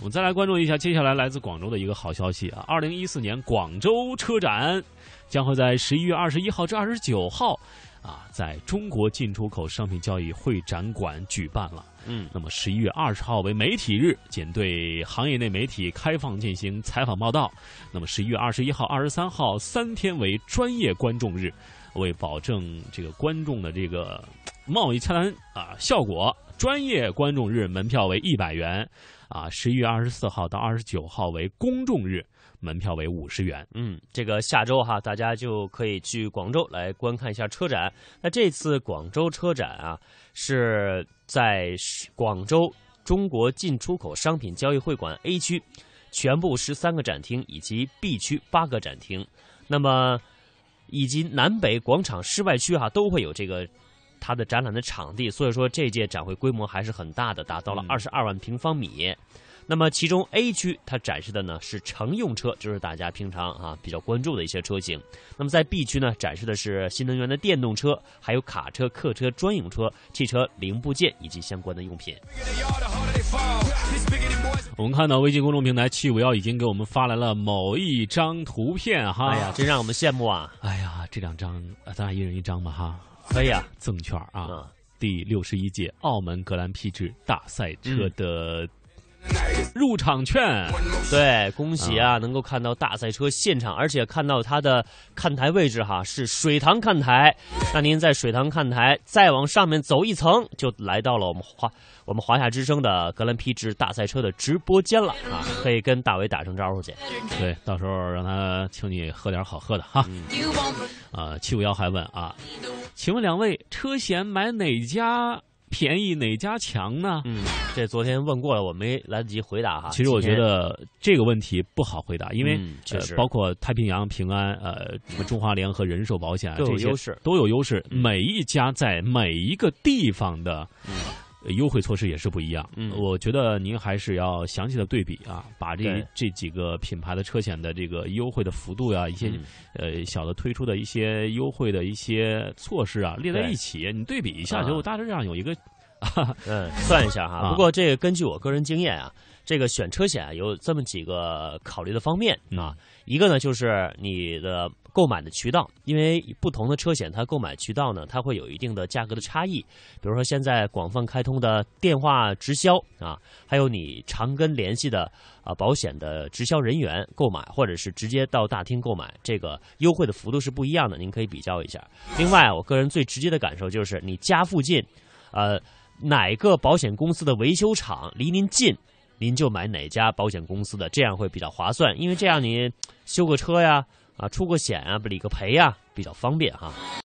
我们再来关注一下接下来来自广州的一个好消息啊！二零一四年广州车展将会在十一月二十一号至二十九号啊，在中国进出口商品交易会展馆举办了。嗯，那么十一月二十号为媒体日，仅对行业内媒体开放进行采访报道。那么十一月二十一号、二十三号三天为专业观众日，为保证这个观众的这个贸易洽谈啊效果，专业观众日门票为一百元。啊，十一月二十四号到二十九号为公众日，门票为五十元。嗯，这个下周哈，大家就可以去广州来观看一下车展。那这次广州车展啊，是在广州中国进出口商品交易会馆 A 区，全部十三个展厅以及 B 区八个展厅，那么以及南北广场室外区哈、都会有这个。它的展览的场地，所以说这届展会规模还是很大的，达到了嗯二十二万平方米。那么其中 A 区它展示的呢是乘用车，就是大家平常啊比较关注的一些车型。那么在 B 区呢展示的是新能源的电动车，还有卡车、客车、专用车、汽车零部件以及相关的用品。我们看到微信公众平台七五幺已经给我们发来了某一张图片哈。哎呀，真让我们羡慕啊！哎呀，这两张呃咱俩一人一张吧哈。可以啊，赠券啊，嗯第六十一届澳门格兰披治大赛车的入场券。对，恭喜啊，能够看到大赛车现场，而且看到它的看台位置哈是水塘看台。那您在水塘看台再往上面走一层，就来到了我们华我们华夏之声的格兰披治大赛车的直播间了啊，可以跟大伟打声招呼去。对，到时候让他请你喝点好喝的哈。啊，七五幺还问啊，请问两位车险买哪家便宜哪家强呢？嗯，这昨天问过了，我没来得及回答哈。其实我觉得这个问题不好回答，因为、包括太平洋、平安、呃什么中华联合人寿保险啊都有这些优势都有优势。嗯每一家在每一个地方的。呃优惠措施也是不一样，嗯。我觉得您还是要详细的对比啊，把这这几个品牌的车险的这个优惠的幅度呀、一些、嗯。呃小的推出的一些优惠的一些措施啊列在一起，你对比一下，啊。就大致上有一个 嗯，算一下哈。啊。不过这个根据我个人经验啊，这个选车险啊有这么几个考虑的方面啊。一个呢就是你的购买的渠道，因为不同的车险它购买渠道呢，它会有一定的价格的差异。比如说现在广泛开通的电话直销啊，还有你常跟联系的啊保险的直销人员购买，或者是直接到大厅购买，这个优惠的幅度是不一样的，您可以比较一下。另外，我个人最直接的感受就是你家附近，呃。哪个保险公司的维修厂离您近，您就买哪家保险公司的，这样会比较划算。因为这样您修个车呀，啊出个险啊，理个赔呀，比较方便哈。